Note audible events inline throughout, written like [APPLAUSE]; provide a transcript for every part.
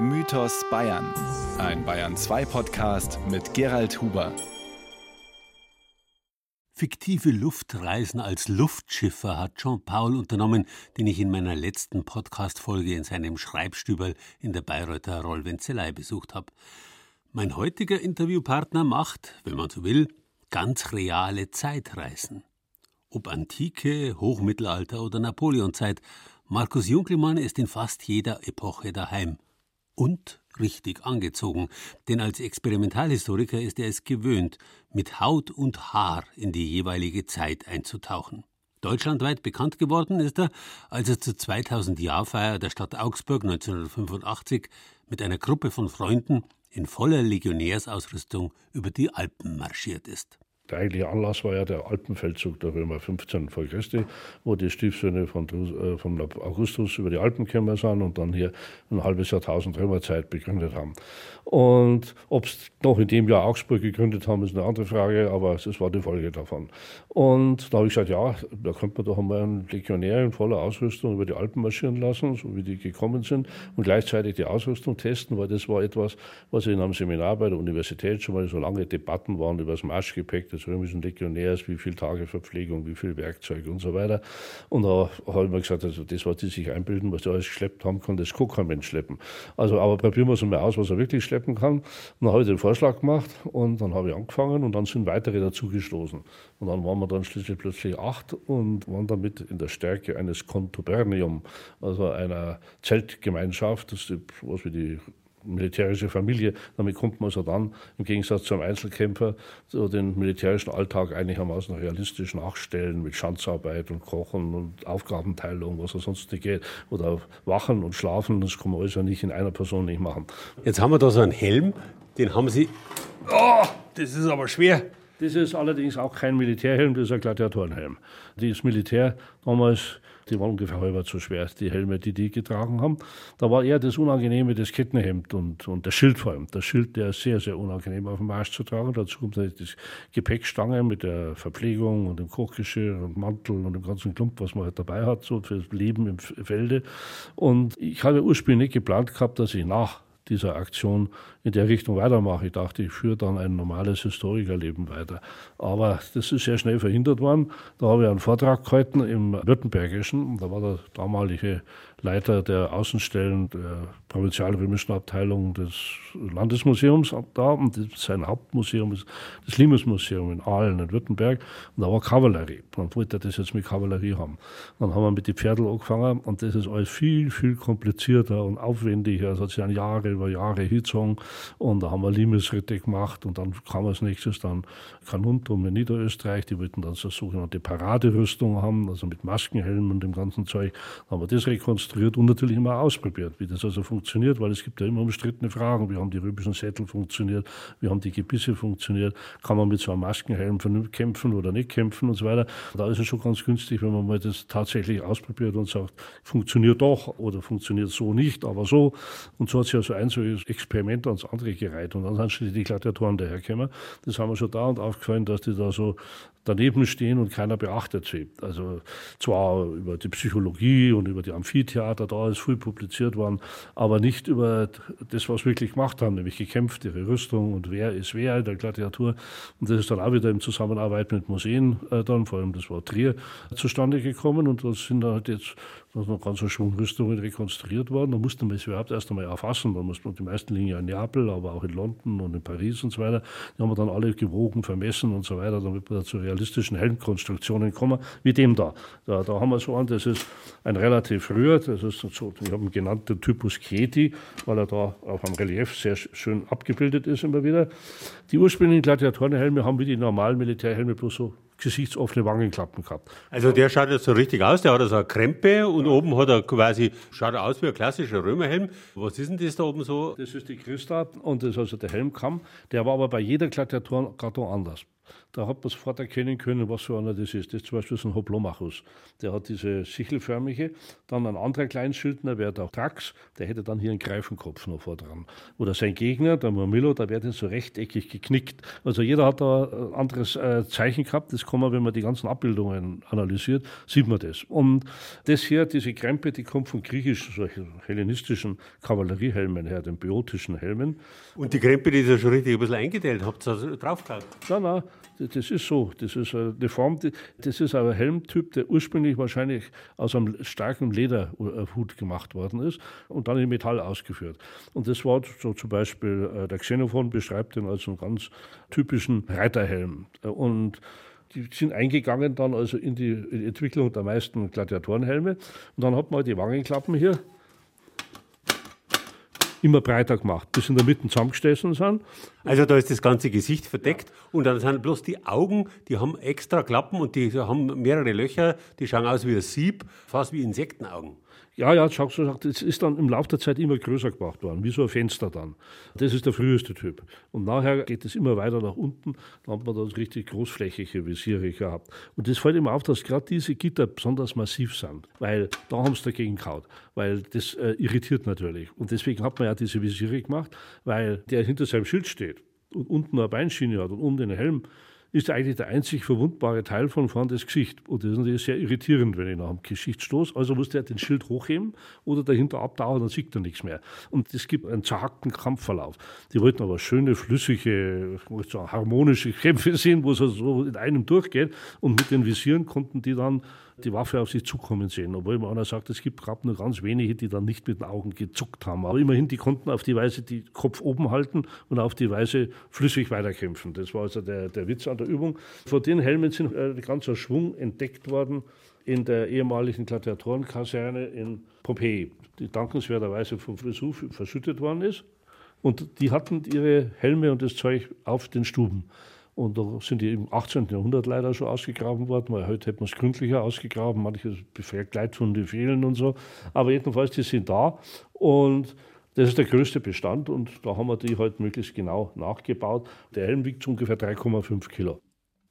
Mythos Bayern. Ein Bayern 2 Podcast mit Gerald Huber. Fiktive Luftreisen als Luftschiffer hat Jean-Paul unternommen, den ich in meiner letzten Podcast-Folge in seinem Schreibstübel in der Bayreuther Rollwenzelei besucht habe. Mein heutiger Interviewpartner macht, wenn man so will, ganz reale Zeitreisen. Ob Antike, Hochmittelalter oder Napoleonzeit, Markus Junkelmann ist in fast jeder Epoche daheim. Und richtig angezogen, denn als Experimentalhistoriker ist er es gewöhnt, mit Haut und Haar in die jeweilige Zeit einzutauchen. Deutschlandweit bekannt geworden ist er, als er zur 2000-Jahr-Feier der Stadt Augsburg 1985 mit einer Gruppe von Freunden in voller Legionärsausrüstung über die Alpen marschiert ist. Der eigentliche Anlass war ja der Alpenfeldzug der Römer 15 vor Christi, wo die Stiefsöhne von, äh, von Augustus über die Alpen gekommen sind und dann hier ein halbes Jahrtausend Römerzeit begründet haben. Und ob es noch in dem Jahr Augsburg gegründet haben, ist eine andere Frage, aber es war die Folge davon. Und da habe ich gesagt, ja, da könnte man doch einmal einen Legionär in voller Ausrüstung über die Alpen marschieren lassen, so wie die gekommen sind, und gleichzeitig die Ausrüstung testen, weil das war etwas, was in einem Seminar bei der Universität schon mal so lange Debatten waren über das Marschgepäck des römischen Legionärs, wie viele Tage Verpflegung, wie viel Werkzeug und so weiter. Und da habe ich mir gesagt, also das, was die sich einbilden, was die alles geschleppt haben, kann das kein Mensch schleppen. Also, aber probieren wir es mal aus, was er wirklich schleppen kann. Und dann habe ich den Vorschlag gemacht und dann habe ich angefangen und dann sind weitere dazu gestoßen. Und dann waren wir dann schließlich plötzlich acht und waren damit in der Stärke eines Contubernium, also einer Zeltgemeinschaft, das ist was wie die militärische Familie. Damit kommt man so dann, im Gegensatz zum Einzelkämpfer, so den militärischen Alltag einigermaßen realistisch nachstellen mit Schanzarbeit und Kochen und Aufgabenteilung, was er sonst nicht geht. Oder Wachen und Schlafen, das kann man alles ja nicht in einer Person nicht machen. Jetzt haben wir da so einen Helm, den haben Sie. Oh, das ist aber schwer. Das ist allerdings auch kein Militärhelm, das ist ein Gladiatorenhelm. Das Militär damals die waren ungefähr halber so schwer, die Helme, die die getragen haben. Da war eher das Unangenehme das Kettenhemd und, und der Schild vor allem. Der Schild, der ist sehr, sehr unangenehm auf dem Marsch zu tragen. Dazu kommt natürlich die Gepäckstange mit der Verpflegung und dem Kochgeschirr und Mantel und dem ganzen Klump, was man halt dabei hat, so fürs Leben im Felde. Und ich hatte ursprünglich nicht geplant gehabt, dass ich nach dieser Aktion in der Richtung weitermache. Ich dachte, ich führe dann ein normales Historikerleben weiter. Aber das ist sehr schnell verhindert worden. Da habe ich einen Vortrag gehalten im Württembergischen. Da war der damalige Leiter der Außenstellen der provinzialrömischen Abteilung des Landesmuseums da. Und sein Hauptmuseum ist das Limes-Museum in Aalen in Württemberg. Und da war Kavallerie. Dann wollte das jetzt mit Kavallerie haben. Dann haben wir mit den Pferdeln angefangen. Und das ist alles viel, viel komplizierter und aufwendiger. Es hat sich an Jahre über Jahre hingezogen. Und da haben wir Limesritte gemacht. Und dann kam als nächstes dann Kanuntum in Niederösterreich. Die wollten dann so sogenannte Paraderüstung haben, also mit Maskenhelmen und dem ganzen Zeug. Dann haben wir das rekonstruiert konstruiert und natürlich immer ausprobiert, wie das also funktioniert, weil es gibt ja immer umstrittene Fragen. Wie haben die römischen Sättel funktioniert? Wie haben die Gebisse funktioniert? Kann man mit so einem Maskenhelm kämpfen oder nicht kämpfen und so weiter? Da ist es schon ganz günstig, wenn man mal das tatsächlich ausprobiert und sagt, funktioniert doch oder funktioniert so nicht, aber so. Und so hat sich ja so ein solches Experiment ans andere gereiht. Und dann sind schon die Gladiatoren dahergekommen. Das haben wir schon da und aufgefallen, dass die da so daneben stehen und keiner beachtet sie. Also zwar über die Psychologie und über die Amphitheater, da ist viel publiziert worden, aber nicht über das, was wir wirklich gemacht haben, nämlich gekämpft, ihre Rüstung und wer ist wer in der Gladiatur. Und das ist dann auch wieder in Zusammenarbeit mit Museen äh, dann, vor allem das war Trier, zustande gekommen und das sind halt jetzt da ist noch ganz Schwung Rüstungen rekonstruiert worden. Da musste man es überhaupt erst einmal erfassen. Da musste man die meisten liegen ja in Neapel, aber auch in London und in Paris und so weiter. Die haben wir dann alle gewogen, vermessen und so weiter, damit wir da zu realistischen Helmkonstruktionen kommen, wie dem da. Da, da haben wir so an, das ist ein relativ früher, das ist so, ich habe ihn genannt, der Typus Chieti, weil er da auf einem Relief sehr schön abgebildet ist immer wieder. Die ursprünglichen Gladiatorenhelme haben wie die normalen Militärhelme bloß so gesichtsoffene Wangenklappen gehabt. Also der schaut jetzt so richtig aus, der hat so eine Krempe und ja. oben hat er quasi, schaut aus wie ein klassischer Römerhelm. Was ist denn das da oben so? Das ist die Christa und das ist also der Helmkamm. Der war aber bei jeder Gladiatorengattung anders. Da hat man sofort erkennen können, was für einer das ist. Das ist zum Beispiel so ein Hoplomachus. Der hat diese sichelförmige. Dann ein anderer Kleinschildner wäre der Trax, der hätte dann hier einen Greifenkopf noch vor dran. Oder sein Gegner, der Marmillo, da wäre so rechteckig geknickt. Also jeder hat da ein anderes äh, Zeichen gehabt. Das kann man, wenn man die ganzen Abbildungen analysiert, sieht man das. Und das hier, diese Krempe, die kommt von griechischen, solchen hellenistischen Kavalleriehelmen her, den biotischen Helmen. Und die Krempe, die ist ja schon richtig ein bisschen eingeteilt. Habt ihr da drauf geschaut? Nein, nein, das ist so. Das ist eine Form, das ist ein Helmtyp, der ursprünglich wahrscheinlich aus einem starken Lederhut gemacht worden ist und dann in Metall ausgeführt. Und das war so zum Beispiel, äh, der Xenophon beschreibt den als einen ganz typischen Reiterhelm. Und die sind eingegangen dann also in die Entwicklung der meisten Gladiatorenhelme. Und dann hat man die Wangenklappen hier immer breiter gemacht, bis in der Mitte zusammengestoßen sind. Also da ist das ganze Gesicht verdeckt und dann sind bloß die Augen, die haben extra Klappen und die haben mehrere Löcher, die schauen aus wie ein Sieb, fast wie Insektenaugen. Ja, ja, Jacques so es ist dann im Laufe der Zeit immer größer gemacht worden, wie so ein Fenster dann. Das ist der früheste Typ. Und nachher geht es immer weiter nach unten, dann hat man dann richtig großflächige Visiere gehabt. Und das fällt immer auf, dass gerade diese Gitter besonders massiv sind, weil da haben sie dagegen gehauen, weil das äh, irritiert natürlich. Und deswegen hat man ja diese Visiere gemacht, weil der hinter seinem Schild steht und unten eine Beinschiene hat und unten den Helm ist eigentlich der einzig verwundbare Teil von vorn das Gesicht. Und das ist natürlich sehr irritierend, wenn ich nach dem Gesicht stoße. Also muss der den Schild hochheben oder dahinter abtauchen, dann sieht er nichts mehr. Und es gibt einen zerhackten Kampfverlauf. Die wollten aber schöne, flüssige, so harmonische Kämpfe sehen, wo es also so in einem durchgeht. Und mit den Visieren konnten die dann die Waffe auf sich zukommen sehen. Obwohl immer einer sagt, es gibt gerade nur ganz wenige, die dann nicht mit den Augen gezuckt haben. Aber immerhin, die konnten auf die Weise die Kopf oben halten und auf die Weise flüssig weiterkämpfen. Das war also der, der Witz an der Übung. Vor den Helmen sind äh, ganzer Schwung entdeckt worden in der ehemaligen Gladiatorenkaserne in Pompeji, die dankenswerterweise vom Vesuv verschüttet worden ist. Und die hatten ihre Helme und das Zeug auf den Stuben. Und da sind die im 18. Jahrhundert leider schon ausgegraben worden, weil heute hätte man es gründlicher ausgegraben, manche Begleitfunde fehlen und so. Aber jedenfalls, die sind da und das ist der größte Bestand und da haben wir die halt möglichst genau nachgebaut. Der Helm wiegt ungefähr 3,5 Kilo.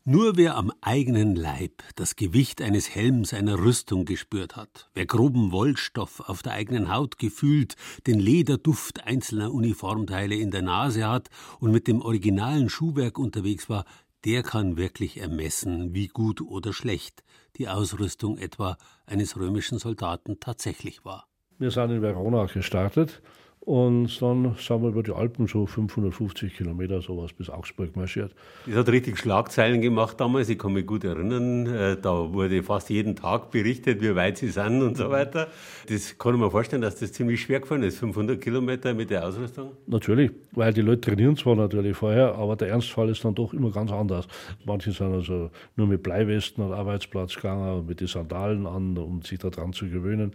Nur wer am eigenen Leib das Gewicht eines Helms einer Rüstung gespürt hat, wer groben Wollstoff auf der eigenen Haut gefühlt, den Lederduft einzelner Uniformteile in der Nase hat und mit dem originalen Schuhwerk unterwegs war, der kann wirklich ermessen, wie gut oder schlecht die Ausrüstung etwa eines römischen Soldaten tatsächlich war. Wir sind in Verona gestartet und dann sind wir über die Alpen so 550 Kilometer sowas bis Augsburg marschiert. Das hat richtig Schlagzeilen gemacht damals. Ich kann mich gut erinnern. Äh, da wurde fast jeden Tag berichtet, wie weit sie sind und so weiter. Das kann ich mir vorstellen, dass das ziemlich schwer gefallen ist. 500 Kilometer mit der Ausrüstung. Natürlich, weil die Leute trainieren zwar natürlich vorher, aber der Ernstfall ist dann doch immer ganz anders. Manche sind also nur mit Bleiwesten am Arbeitsplatz gegangen, mit den Sandalen an, um sich daran zu gewöhnen.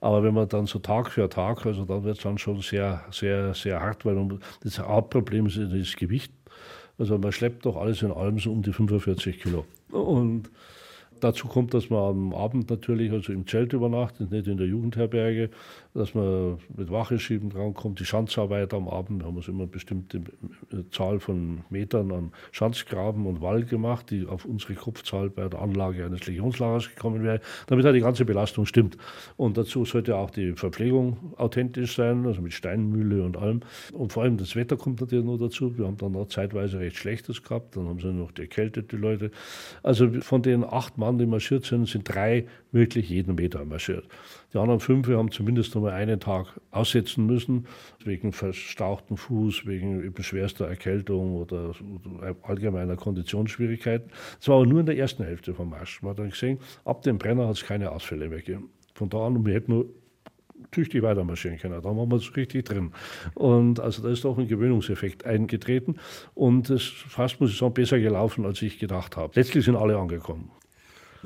Aber wenn man dann so Tag für Tag, also dann wird es dann schon sehr sehr, sehr, sehr hart, weil das Hauptproblem ist das Gewicht. Also man schleppt doch alles in allem so um die 45 Kilo. Und dazu kommt, dass man am Abend natürlich also im Zelt übernachtet, nicht in der Jugendherberge dass man mit Wache schieben drankommt. Die Schanzarbeit am Abend haben wir immer eine bestimmte Zahl von Metern an Schanzgraben und Wall gemacht, die auf unsere Kopfzahl bei der Anlage eines Legionslagers gekommen wäre, damit halt die ganze Belastung stimmt. Und dazu sollte auch die Verpflegung authentisch sein, also mit Steinmühle und allem. Und vor allem das Wetter kommt natürlich noch dazu. Wir haben dann noch zeitweise recht Schlechtes gehabt, dann haben sie noch die erkältete Leute. Also von den acht Mann, die marschiert sind, sind drei wirklich jeden Meter marschiert. Die anderen fünf haben zumindest noch mal einen Tag aussetzen müssen, wegen verstauchten Fuß, wegen schwerster Erkältung oder, allgemeiner Konditionsschwierigkeiten. Das war aber nur in der ersten Hälfte vom Marsch. Man hat dann gesehen, ab dem Brenner hat es keine Ausfälle mehr gegeben. Von da an, wir hätten nur tüchtig weitermarschieren können. Da waren wir es richtig drin. Und also da ist auch ein Gewöhnungseffekt eingetreten. Und es fast, muss ich sagen, besser gelaufen, als ich gedacht habe. Letztlich sind alle angekommen.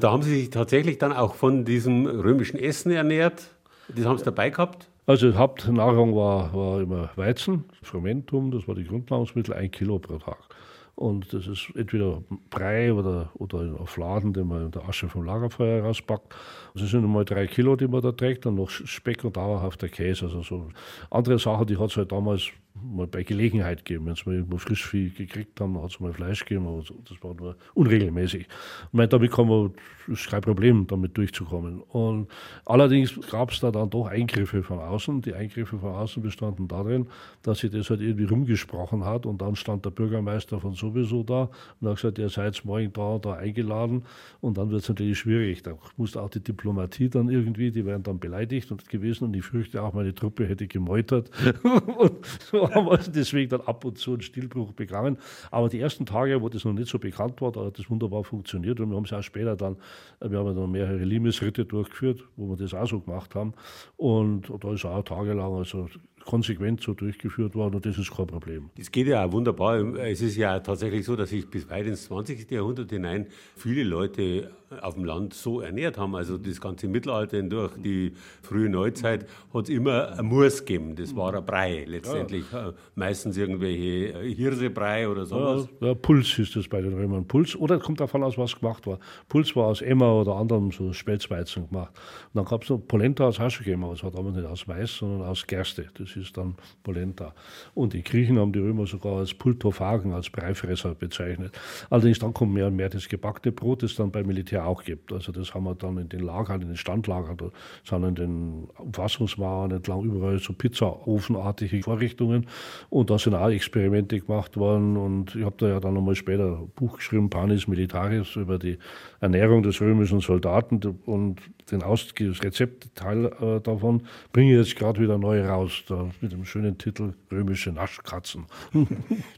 Da haben Sie sich tatsächlich dann auch von diesem römischen Essen ernährt? Das haben Sie dabei gehabt? Also Hauptnahrung war, war immer Weizen, Fermentum, das war die Grundnahrungsmittel, ein Kilo pro Tag. Und das ist entweder Brei oder, oder Fladen, den man in der Asche vom Lagerfeuer rauspackt. Das sind einmal drei Kilo, die man da trägt, dann noch Speck und dauerhafter Käse. Also so andere Sachen, die hat es halt damals mal bei Gelegenheit geben. Wenn sie mal irgendwo Frischvieh gekriegt haben, hat es mal Fleisch gegeben, aber das war nur unregelmäßig. Ich meine, damit kann man, ist kein Problem, damit durchzukommen. Und allerdings gab es da dann doch Eingriffe von außen. Die Eingriffe von außen bestanden darin, dass sich das halt irgendwie rumgesprochen hat und dann stand der Bürgermeister von sowieso da und hat gesagt, ihr seid morgen da und da eingeladen und dann wird es natürlich schwierig. Da muss auch die Diplomatie dann irgendwie, die werden dann beleidigt und gewesen und ich fürchte auch, meine Truppe hätte gemeutert. [LAUGHS] und [LAUGHS] deswegen dann ab und zu einen Stillbruch begangen. Aber die ersten Tage, wo das noch nicht so bekannt war, da hat das wunderbar funktioniert und wir haben es auch später dann, wir haben dann mehrere Limes-Ritte durchgeführt, wo wir das auch so gemacht haben. Und da ist auch tagelang, also konsequent so durchgeführt worden und das ist kein Problem. Das geht ja auch wunderbar. Es ist ja tatsächlich so, dass sich bis weit ins 20. Jahrhundert hinein viele Leute auf dem Land so ernährt haben. Also das ganze Mittelalter hindurch, die frühe Neuzeit, hat es immer ein Murs gegeben. Das war ein Brei letztendlich. Ja. Meistens irgendwelche Hirsebrei oder sowas. Ja, ja, Puls ist das bei den Römern. Puls, oder kommt davon aus, was gemacht war. Puls war aus Emmer oder anderem so Spelzweizen gemacht. Und dann gab es noch Polenta aus gegeben, aber es war damals nicht aus Mais, sondern aus Gerste. Das ist dann Polenta. Und die Griechen haben die Römer sogar als Pultophagen, als Breifresser bezeichnet. Allerdings dann kommt mehr und mehr das gebackte Brot, das dann beim Militär auch gibt. Also das haben wir dann in den Lagern, in den Standlagern, sind in den Umfassungsmauern entlang überall so Pizzaofenartige Vorrichtungen. Und da sind auch Experimente gemacht worden. Und ich habe da ja dann nochmal später ein Buch geschrieben, Panis Militaris, über die Ernährung des römischen Soldaten. Und den Aus Rezeptteil äh, davon bringe ich jetzt gerade wieder neu raus, da, mit dem schönen Titel Römische Naschkatzen. [LAUGHS]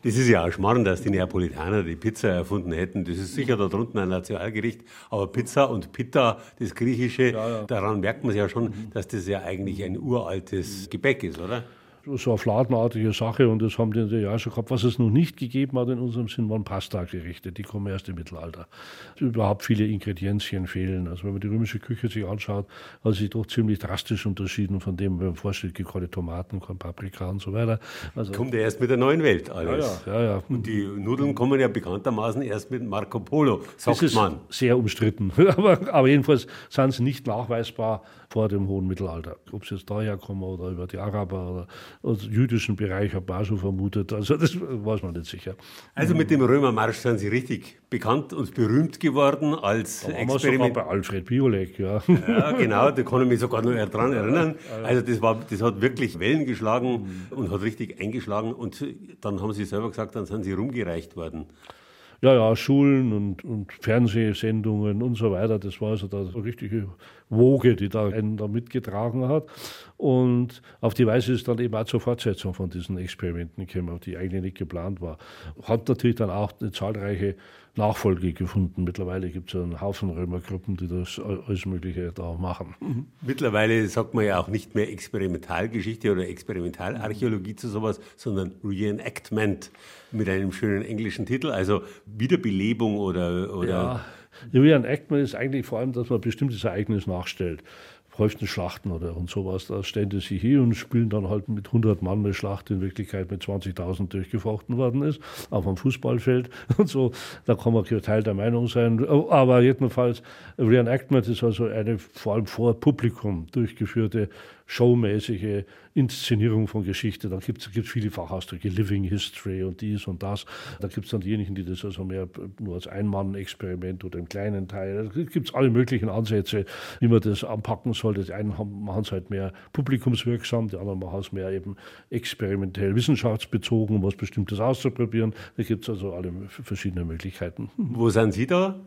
das ist ja auch schmarrn, dass die Neapolitaner die Pizza erfunden hätten. Das ist sicher da drunten ein Nationalgericht. Aber Pizza und Pitta, das Griechische, ja, ja. daran merkt man es ja schon, dass das ja eigentlich ein uraltes Gebäck ist, oder? So eine fladenartige Sache und das haben die natürlich auch schon gehabt. Was es noch nicht gegeben hat in unserem Sinn, waren Pasta-Gerichte. Die kommen erst im Mittelalter. Überhaupt viele Ingredienzien fehlen. Also wenn man die römische Küche sich anschaut, hat sich doch ziemlich drastisch unterschieden von dem, wenn man vorstellt, keine Tomaten, keine Paprika und so weiter. Also kommt ja erst mit der neuen Welt alles. Ja, ja, ja, Und die Nudeln kommen ja bekanntermaßen erst mit Marco Polo, sagt das ist man. Sehr umstritten. [LAUGHS] aber, aber jedenfalls sind sie nicht nachweisbar vor dem hohen Mittelalter. Ob sie jetzt daher kommen oder über die Araber oder aus jüdischen Bereich, habe ich auch schon vermutet. Also das weiß man nicht sicher. Also mit dem Römermarsch sind Sie richtig bekannt und berühmt geworden als da Experiment. bei Alfred Biolek, ja. Ja, genau, da kann ich mich sogar noch daran erinnern. Also das, war, das hat wirklich Wellen geschlagen und hat richtig eingeschlagen. Und dann haben Sie selber gesagt, dann sind Sie rumgereicht worden. Ja, ja, Schulen und, und Fernsehsendungen und so weiter. Das war also da eine richtige Woge, die da einen da mitgetragen hat. Und auf die Weise ist dann eben auch zur Fortsetzung von diesen Experimenten gekommen, die eigentlich nicht geplant war. Hat natürlich dann auch eine zahlreiche Nachfolge gefunden. Mittlerweile gibt es einen Haufen Römergruppen, die das alles Mögliche da machen. Mittlerweile sagt man ja auch nicht mehr Experimentalgeschichte oder Experimentalarchäologie zu sowas, sondern Reenactment mit einem schönen englischen Titel, also Wiederbelebung oder. oder ja. Reenactment ist eigentlich vor allem, dass man bestimmtes Ereignis nachstellt häuften Schlachten oder und sowas. Da stellen die sich hier und spielen dann halt mit 100 Mann eine Schlacht, die in Wirklichkeit mit 20.000 durchgefochten worden ist, auf einem Fußballfeld [LAUGHS] und so. Da kann man geteilter Meinung sein. Aber jedenfalls, Reenactment ist also eine vor allem vor Publikum durchgeführte showmäßige Inszenierung von Geschichte. Da gibt es viele Fachausdrücke, Living History und dies und das. Da gibt es dann diejenigen, die das also mehr nur als Ein-Mann-Experiment oder im kleinen Teil. Da gibt es alle möglichen Ansätze, wie man das anpacken sollte. Die einen machen es halt mehr publikumswirksam, die anderen machen es mehr eben experimentell wissenschaftsbezogen, was Bestimmtes auszuprobieren. Da gibt es also alle verschiedene Möglichkeiten. Wo sind Sie da?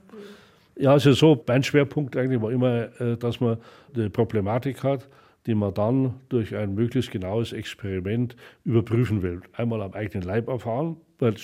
Ja, also so, mein Schwerpunkt eigentlich war immer, äh, dass man eine Problematik hat, die man dann durch ein möglichst genaues Experiment überprüfen will. Einmal am eigenen Leib erfahren, man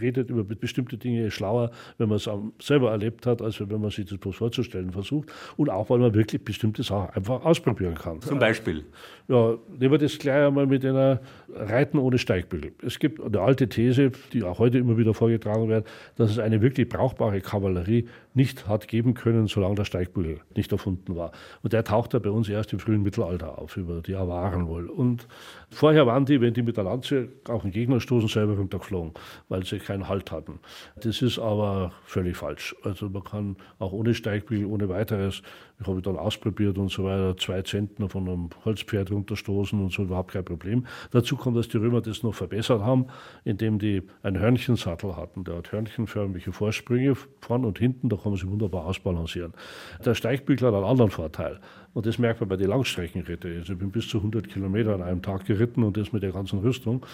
redet über bestimmte Dinge schlauer, wenn man es selber erlebt hat, als wenn man sich das bloß vorzustellen versucht. Und auch, weil man wirklich bestimmte Sachen einfach ausprobieren kann. Zum Beispiel? Ja, nehmen wir das gleich einmal mit einer Reiten ohne Steigbügel. Es gibt eine alte These, die auch heute immer wieder vorgetragen wird, dass es eine wirklich brauchbare Kavallerie nicht hat geben können, solange der Steigbügel nicht erfunden war. Und der taucht ja bei uns erst im frühen Mittelalter auf, über die Awaren wohl. Und vorher waren die, wenn die mit der Lanze auf den Gegner stoßen, selber runtergeflogen weil sie keinen Halt hatten. Das ist aber völlig falsch. Also man kann auch ohne Steigbügel, ohne weiteres Ich habe dann ausprobiert und so weiter, zwei Zentner von einem Holzpferd runterstoßen und so, überhaupt kein Problem. Dazu kommt, dass die Römer das noch verbessert haben, indem die einen Hörnchensattel hatten. Der hat hörnchenförmige Vorsprünge vorn und hinten, da kann man sich wunderbar ausbalancieren. Der Steigbügel hat einen anderen Vorteil. Und das merkt man bei den Langstreckenritte. Also ich bin bis zu 100 Kilometer an einem Tag geritten und das mit der ganzen Rüstung.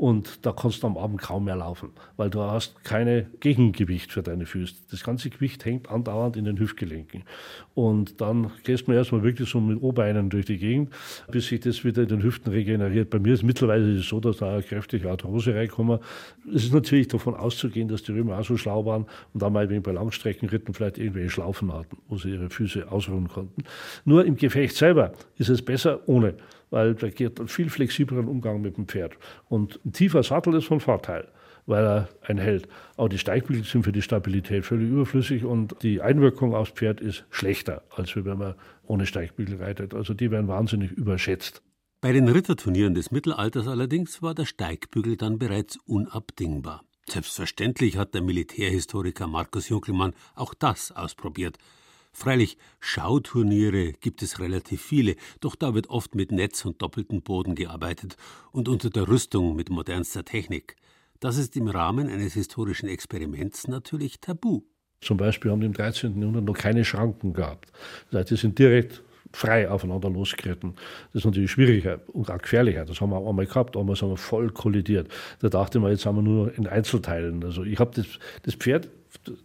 Und da kannst du am Abend kaum mehr laufen, weil du hast keine Gegengewicht für deine Füße. Das ganze Gewicht hängt andauernd in den Hüftgelenken. Und dann gehst du erstmal wirklich so mit O-Beinen durch die Gegend, bis sich das wieder in den Hüften regeneriert. Bei mir ist mittlerweile es so, dass da eine kräftige Arthrose reinkommt. Es ist natürlich davon auszugehen, dass die Römer auch so schlau waren und dann mal bei Langstreckenritten vielleicht irgendwelche Schlaufen hatten, wo sie ihre Füße ausruhen konnten. Nur im Gefecht selber ist es besser ohne weil da geht einen viel flexibleren Umgang mit dem Pferd. Und ein tiefer Sattel ist von Vorteil, weil er einen hält. Aber die Steigbügel sind für die Stabilität völlig überflüssig und die Einwirkung aufs Pferd ist schlechter, als wenn man ohne Steigbügel reitet. Also die werden wahnsinnig überschätzt. Bei den Ritterturnieren des Mittelalters allerdings war der Steigbügel dann bereits unabdingbar. Selbstverständlich hat der Militärhistoriker Markus Junkelmann auch das ausprobiert. Freilich, Schauturniere gibt es relativ viele, doch da wird oft mit Netz und doppeltem Boden gearbeitet und unter der Rüstung mit modernster Technik. Das ist im Rahmen eines historischen Experiments natürlich tabu. Zum Beispiel haben die im 13. Jahrhundert noch keine Schranken gehabt. Das heißt, die sind direkt frei aufeinander losgeritten. Das ist natürlich schwieriger und auch gefährlicher. Das haben wir auch einmal gehabt. Einmal sind wir voll kollidiert. Da dachte man, jetzt haben wir nur in Einzelteilen. Also ich habe das, das Pferd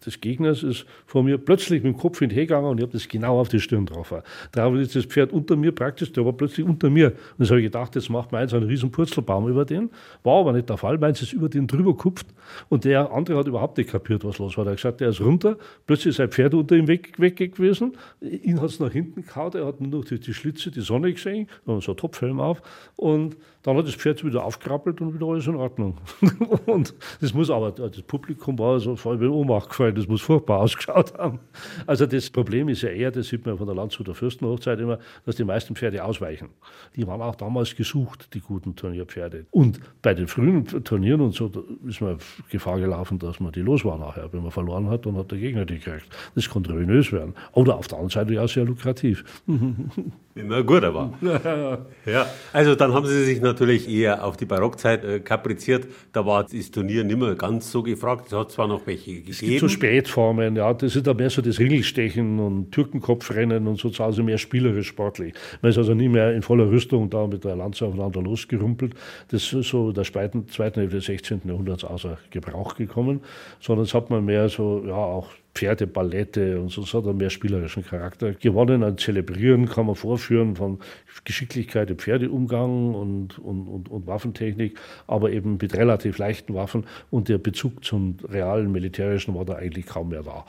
des Gegners ist vor mir plötzlich mit dem Kopf hinterhergegangen und ich habe das genau auf die Stirn drauf. Da ist das Pferd unter mir praktisch, der war plötzlich unter mir. Und jetzt habe ich gedacht, jetzt macht meins einen riesen Purzelbaum über den. War aber nicht der Fall. Meins ist über den drüber gekupft und der andere hat überhaupt nicht kapiert, was los war. Der hat gesagt, der ist runter, plötzlich ist sein Pferd unter ihm weg, weg gewesen. Ihn hat es nach hinten gehauen, er hat nur noch die, die Schlitze, die Sonne gesehen, dann so ein Topfhelm auf und dann hat das Pferd wieder aufgerappelt und wieder alles in Ordnung. [LAUGHS] und das muss aber, das Publikum war so voll wie Ohnmacht gefallen, das muss furchtbar [LAUGHS] ausgeschaut haben. Also das Problem ist ja eher, das sieht man von der Landshuter Fürstenhochzeit immer, dass die meisten Pferde ausweichen. Die waren auch damals gesucht, die guten Turnierpferde. Und bei den frühen Turnieren und so, ist man Gefahr gelaufen, dass man die los war nachher. Wenn man verloren hat, dann hat der Gegner die gekriegt. Das konnte ruinös werden. Oder auf der anderen Seite ja sehr lukrativ. [LAUGHS] Immer gut, aber. [LAUGHS] ja, also dann haben Sie sich natürlich eher auf die Barockzeit äh, kapriziert. Da war das Turnier nicht mehr ganz so gefragt. Es hat zwar noch welche gegeben. Gibt so Spätformen, ja. Das ist dann mehr so das Ringelstechen und Türkenkopfrennen und so, also mehr spielerisch sportlich. Man ist also nie mehr in voller Rüstung da mit der Lanze aufeinander losgerumpelt. Das ist so der zweiten, zweiten Hälfte des 16. Jahrhunderts außer Gebrauch gekommen, sondern es hat man mehr so, ja, auch Pferdeballette und so, das hat einen mehr spielerischen Charakter. Gewonnen an Zelebrieren kann man vorführen von Geschicklichkeit im Pferdeumgang und, und, und, und, Waffentechnik, aber eben mit relativ leichten Waffen und der Bezug zum realen Militärischen war da eigentlich kaum mehr da.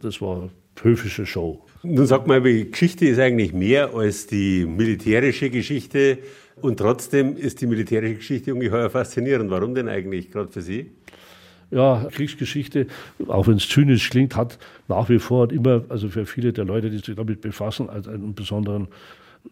Das war höfische Show. Nun sag mal, die Geschichte ist eigentlich mehr als die militärische Geschichte und trotzdem ist die militärische Geschichte ungeheuer faszinierend. Warum denn eigentlich gerade für Sie? Ja, Kriegsgeschichte, auch wenn es zynisch klingt, hat nach wie vor immer, also für viele der Leute, die sich damit befassen, als einen besonderen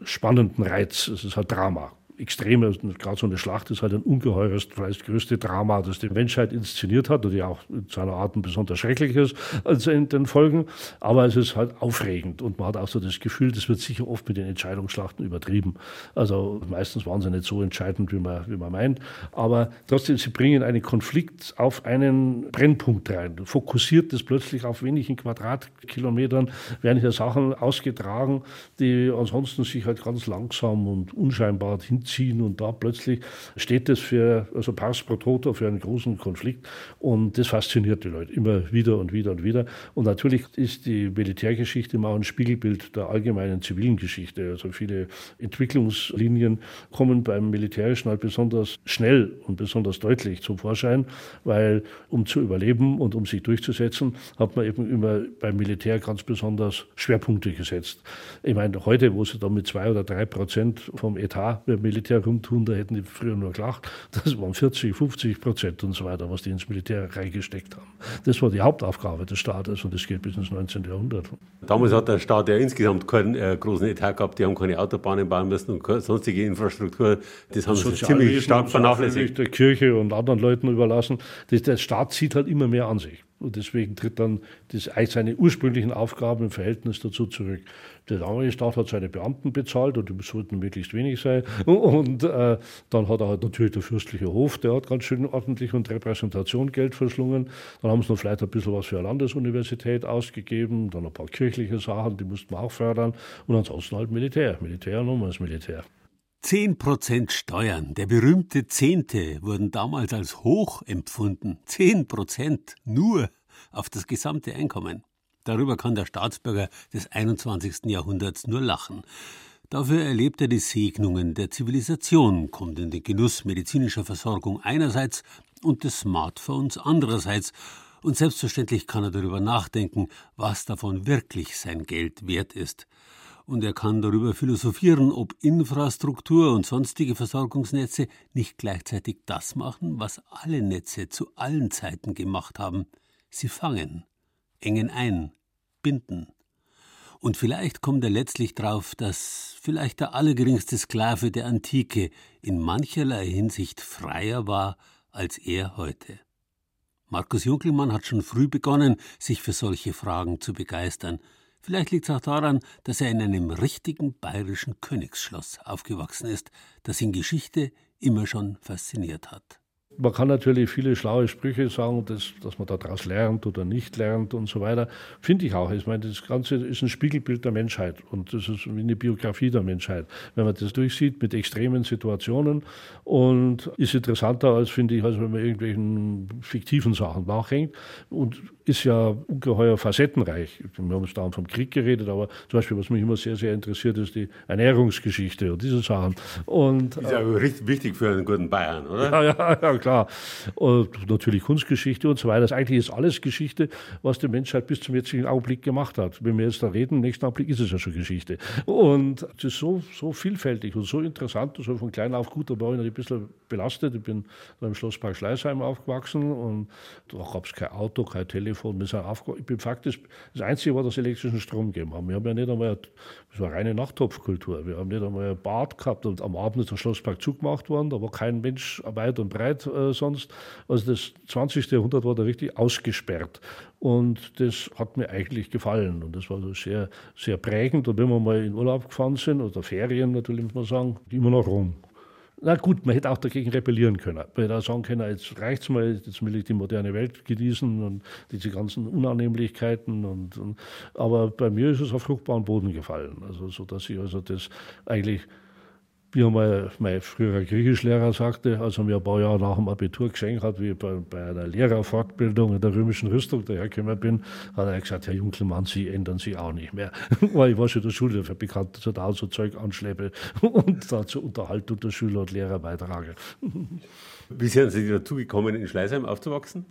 spannenden Reiz. Es ist halt Drama. Extreme, gerade so eine Schlacht ist halt ein ungeheures, vielleicht größte Drama, das die Menschheit inszeniert hat und ja auch in seiner Art ein besonders schreckliches als in den Folgen. Aber es ist halt aufregend und man hat auch so das Gefühl, das wird sicher oft mit den Entscheidungsschlachten übertrieben. Also meistens waren sie nicht so entscheidend, wie man, wie man meint. Aber trotzdem, sie bringen einen Konflikt auf einen Brennpunkt rein. Fokussiert das plötzlich auf wenigen Quadratkilometern, werden hier Sachen ausgetragen, die ansonsten sich halt ganz langsam und unscheinbar hin hinziehen und da plötzlich steht das für, also Pars pro Toto für einen großen Konflikt und das fasziniert die Leute immer wieder und wieder und wieder. Und natürlich ist die Militärgeschichte immer ein Spiegelbild der allgemeinen zivilen Geschichte. Also viele Entwicklungslinien kommen beim Militärischen halt besonders schnell und besonders deutlich zum Vorschein, weil um zu überleben und um sich durchzusetzen, hat man eben immer beim Militär ganz besonders Schwerpunkte gesetzt. Ich meine, heute, wo sie da mit zwei oder drei Prozent vom Etat Militär rumtun, da hätten die früher nur gelacht. Das waren 40, 50 Prozent und so weiter, was die ins Militär reingesteckt haben. Das war die Hauptaufgabe des Staates und das geht bis ins 19. Jahrhundert. Damals hat der Staat ja insgesamt keinen äh, großen Etat gehabt. Die haben keine Autobahnen bauen müssen und sonstige Infrastruktur. Das haben sie ziemlich stark vernachlässigt. Der Kirche und anderen Leuten überlassen. der Staat zieht halt immer mehr an sich. Und deswegen tritt dann das, seine ursprünglichen Aufgaben im Verhältnis dazu zurück. Der damalige Staat hat seine Beamten bezahlt und die sollten möglichst wenig sein. Und äh, dann hat er halt natürlich der fürstliche Hof, der hat ganz schön ordentlich und Repräsentation Geld verschlungen. Dann haben sie noch vielleicht ein bisschen was für eine Landesuniversität ausgegeben, dann ein paar kirchliche Sachen, die mussten wir auch fördern. Und ansonsten halt Militär. Militär, nochmals Militär. Zehn Prozent Steuern, der berühmte Zehnte, wurden damals als hoch empfunden. Zehn Prozent nur auf das gesamte Einkommen. Darüber kann der Staatsbürger des 21. Jahrhunderts nur lachen. Dafür erlebt er die Segnungen der Zivilisation, kommt in den Genuss medizinischer Versorgung einerseits und des Smartphones andererseits. Und selbstverständlich kann er darüber nachdenken, was davon wirklich sein Geld wert ist. Und er kann darüber philosophieren, ob Infrastruktur und sonstige Versorgungsnetze nicht gleichzeitig das machen, was alle Netze zu allen Zeiten gemacht haben. Sie fangen engen ein, binden. Und vielleicht kommt er letztlich drauf, dass vielleicht der allergeringste Sklave der Antike in mancherlei Hinsicht freier war als er heute. Markus Junkelmann hat schon früh begonnen, sich für solche Fragen zu begeistern. Vielleicht liegt es auch daran, dass er in einem richtigen bayerischen Königsschloss aufgewachsen ist, das ihn Geschichte immer schon fasziniert hat. Man kann natürlich viele schlaue Sprüche sagen, dass, dass man daraus lernt oder nicht lernt und so weiter. Finde ich auch. Ich meine, das Ganze ist ein Spiegelbild der Menschheit und das ist wie eine Biografie der Menschheit. Wenn man das durchsieht mit extremen Situationen und ist interessanter als, finde ich, als wenn man irgendwelchen fiktiven Sachen nachhängt und ist ja ungeheuer facettenreich. Wir haben uns da vom Krieg geredet, aber zum Beispiel, was mich immer sehr, sehr interessiert, ist die Ernährungsgeschichte und diese Sachen. Und, ist ja äh, richtig wichtig für einen guten Bayern, oder? Ja, ja, ja klar. Und natürlich Kunstgeschichte und so weiter. Das eigentlich ist alles Geschichte, was die Menschheit bis zum jetzigen Augenblick gemacht hat. Wenn wir jetzt da reden, im nächsten Augenblick ist es ja schon Geschichte. Und es ist so, so vielfältig und so interessant. Also von klein auf gut, da war ich noch ein bisschen belastet. Ich bin im Schlosspark Schleißheim aufgewachsen und da gab es kein Auto, kein Telefon. Wir sind. Ich bin faktisch, das Einzige war, dass sie elektrischen Strom gegeben haben. Wir haben ja nicht einmal, das war reine Nachttopfkultur. Wir haben nicht einmal ein Bad gehabt und am Abend ist der Schlosspark zugemacht worden. Da war kein Mensch weit und breit äh, sonst. Also das 20. Jahrhundert war da richtig ausgesperrt. Und das hat mir eigentlich gefallen. Und das war so sehr, sehr prägend. Und wenn wir mal in Urlaub gefahren sind, oder Ferien natürlich, muss man sagen, immer noch rum. Na gut, man hätte auch dagegen rebellieren können. Man hätte auch sagen können, jetzt reicht es mal, jetzt will ich die moderne Welt genießen und diese ganzen Unannehmlichkeiten. Und, und, aber bei mir ist es auf fruchtbaren Boden gefallen. Also, so dass ich also das eigentlich wie einmal mein früherer Griechischlehrer sagte, als er mir ein paar Jahre nach dem Abitur geschenkt hat, wie ich bei, bei einer Lehrerfortbildung in der römischen Rüstung dahergekommen bin, hat er gesagt, Herr Junkelmann, Sie ändern sich auch nicht mehr. [LAUGHS] Weil ich war schon in der Schule dafür bekannt, dass ich da so Zeug anschleppe [LAUGHS] und da zur Unterhaltung der Schüler und Lehrer beitrage. Wie sind Sie dazu gekommen, in Schleißheim aufzuwachsen?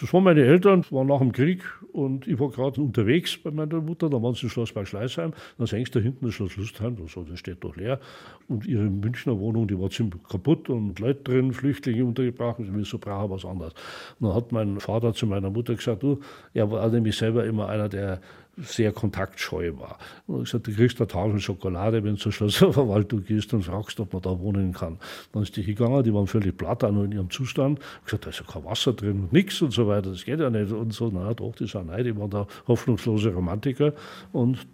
Das waren meine Eltern, waren nach dem Krieg und ich war gerade unterwegs bei meiner Mutter. Da waren sie im Schloss bei Schleißheim. Dann senkst du hinten das Schloss Lustheim, das steht doch leer. Und ihre Münchner Wohnung, die war ziemlich kaputt und Leute drin, Flüchtlinge untergebracht. Und so brauche was anderes. Und dann hat mein Vater zu meiner Mutter gesagt, du, er war nämlich selber immer einer, der sehr kontaktscheu war. Und ich gesagt, du kriegst eine Tafel Schokolade, wenn du zur Schlosserverwaltung gehst und fragst, ob man da wohnen kann. Dann ist die gegangen, die waren völlig platt, auch nur in ihrem Zustand. Ich gesagt, da ist ja kein Wasser drin und nichts und so weiter, das geht ja nicht. Und so, na doch, die sind nein, die waren da hoffnungslose Romantiker. Und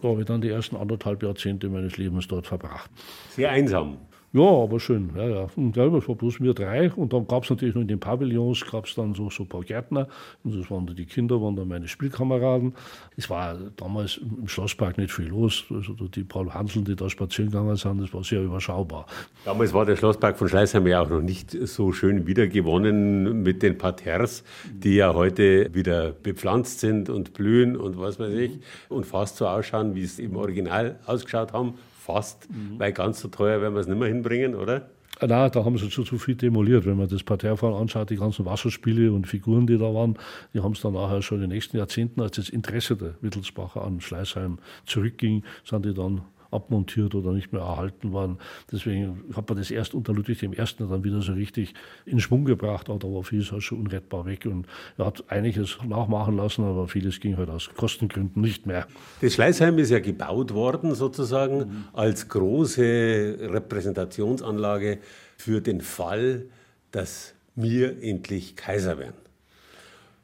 da habe ich dann die ersten anderthalb Jahrzehnte meines Lebens dort verbracht. Sehr einsam. Ja, aber schön. Ja, ja. Und ja, es war bloß wir drei. Und dann gab es natürlich noch in den Pavillons gab's dann so, so ein paar Gärtner. Und das waren die Kinder, waren dann meine Spielkameraden. Es war damals im Schlosspark nicht viel los. Also die Paul Hanseln, die da spazieren gegangen sind, das war sehr überschaubar. Damals war der Schlosspark von Schleißheim ja auch noch nicht so schön wiedergewonnen mit den Parterres, die ja heute wieder bepflanzt sind und blühen und was weiß ich. Und fast so ausschauen, wie es im Original ausgeschaut haben fast, mhm. weil ganz so teuer werden wir es nicht mehr hinbringen, oder? Ah, nein, da haben sie zu, zu viel demoliert. Wenn man das Parterrefahren anschaut, die ganzen Wasserspiele und Figuren, die da waren, die haben es dann nachher schon in den nächsten Jahrzehnten, als das Interesse der Wittelsbacher an Schleißheim zurückging, sind die dann abmontiert oder nicht mehr erhalten waren. Deswegen hat man das erst unter Ludwig I. dann wieder so richtig in Schwung gebracht, aber da war vieles halt schon unrettbar weg und er hat einiges nachmachen lassen, aber vieles ging halt aus Kostengründen nicht mehr. Das Schleißheim ist ja gebaut worden sozusagen mhm. als große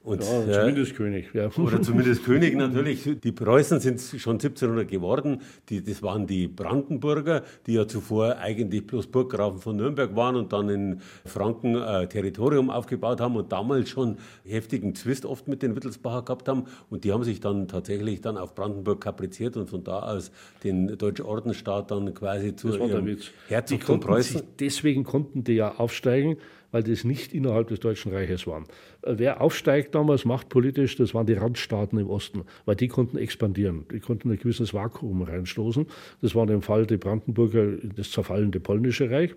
Und, ja, zumindest ja, König. Ja. Oder zumindest König natürlich. Die Preußen sind schon 1700 geworden. Die, das waren die Brandenburger, die ja zuvor eigentlich bloß Burggrafen von Nürnberg waren und dann in Franken äh, Territorium aufgebaut haben und damals schon heftigen Zwist oft mit den Wittelsbacher gehabt haben. Und die haben sich dann tatsächlich dann auf Brandenburg kapriziert und von da aus den deutschen Ordensstaat dann quasi zu ihrem Herzogtum Preußen. deswegen konnten die ja aufsteigen, weil das nicht innerhalb des Deutschen Reiches waren. Äh, wer aufsteigt damals machtpolitisch, das waren die Randstaaten im Osten, weil die konnten expandieren, die konnten ein gewisses Vakuum reinstoßen. Das war im Fall der Brandenburger das zerfallende polnische Reich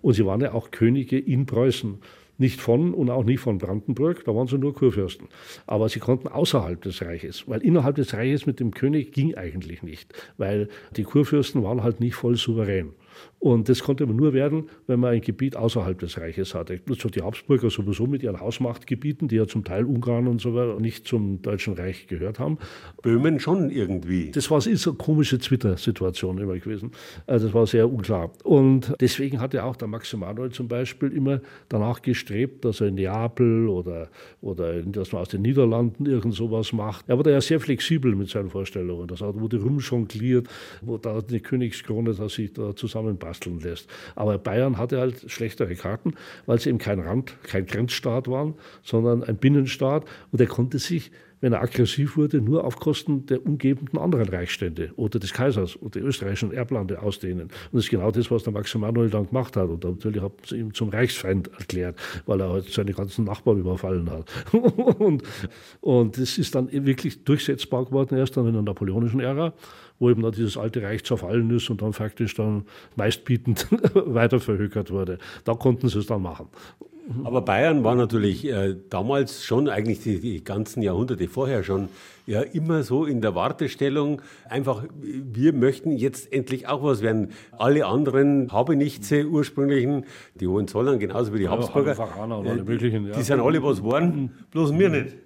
und sie waren ja auch Könige in Preußen. Nicht von und auch nicht von Brandenburg, da waren sie nur Kurfürsten. Aber sie konnten außerhalb des Reiches, weil innerhalb des Reiches mit dem König ging eigentlich nicht, weil die Kurfürsten waren halt nicht voll souverän. Und das konnte man nur werden, wenn man ein Gebiet außerhalb des Reiches hatte. So die Habsburger sowieso mit ihren Hausmachtgebieten, die ja zum Teil Ungarn und so weiter nicht zum Deutschen Reich gehört haben. Böhmen schon irgendwie. Das war ist eine komische Twitter-Situation immer gewesen. Also das war sehr unklar. Und deswegen hatte auch der Max Emanuel zum Beispiel immer danach gestrebt, dass er in Neapel oder, oder dass man aus den Niederlanden irgend sowas macht. Er war da ja sehr flexibel mit seinen Vorstellungen. Das wurde rumjongliert, wo da die Königskrone dass sich da zusammenpasst basteln lässt. Aber Bayern hatte halt schlechtere Karten, weil sie eben kein Rand, kein Grenzstaat waren, sondern ein Binnenstaat und er konnte sich wenn er aggressiv wurde, nur auf Kosten der umgebenden anderen Reichsstände oder des Kaisers oder der österreichischen Erblande ausdehnen. Und das ist genau das, was der Max Emanuel dann gemacht hat. Und natürlich hat sie ihm zum Reichsfeind erklärt, weil er halt seine ganzen Nachbarn überfallen hat. [LAUGHS] und, und das ist dann wirklich durchsetzbar geworden, erst dann in der napoleonischen Ära, wo eben dann dieses alte Reich zerfallen ist und dann faktisch dann meistbietend [LAUGHS] weiter verhökert wurde. Da konnten sie es dann machen. Aber Bayern war natürlich äh, damals schon, eigentlich die, die, ganzen Jahrhunderte vorher schon, ja immer so in der Wartestellung. Einfach, wir möchten jetzt endlich auch was werden. Alle anderen Habenichtse ursprünglichen, die Hohenzollern genauso wie die Habsburger, ja, äh, die, ja. die sind alle was geworden, bloß wir nicht.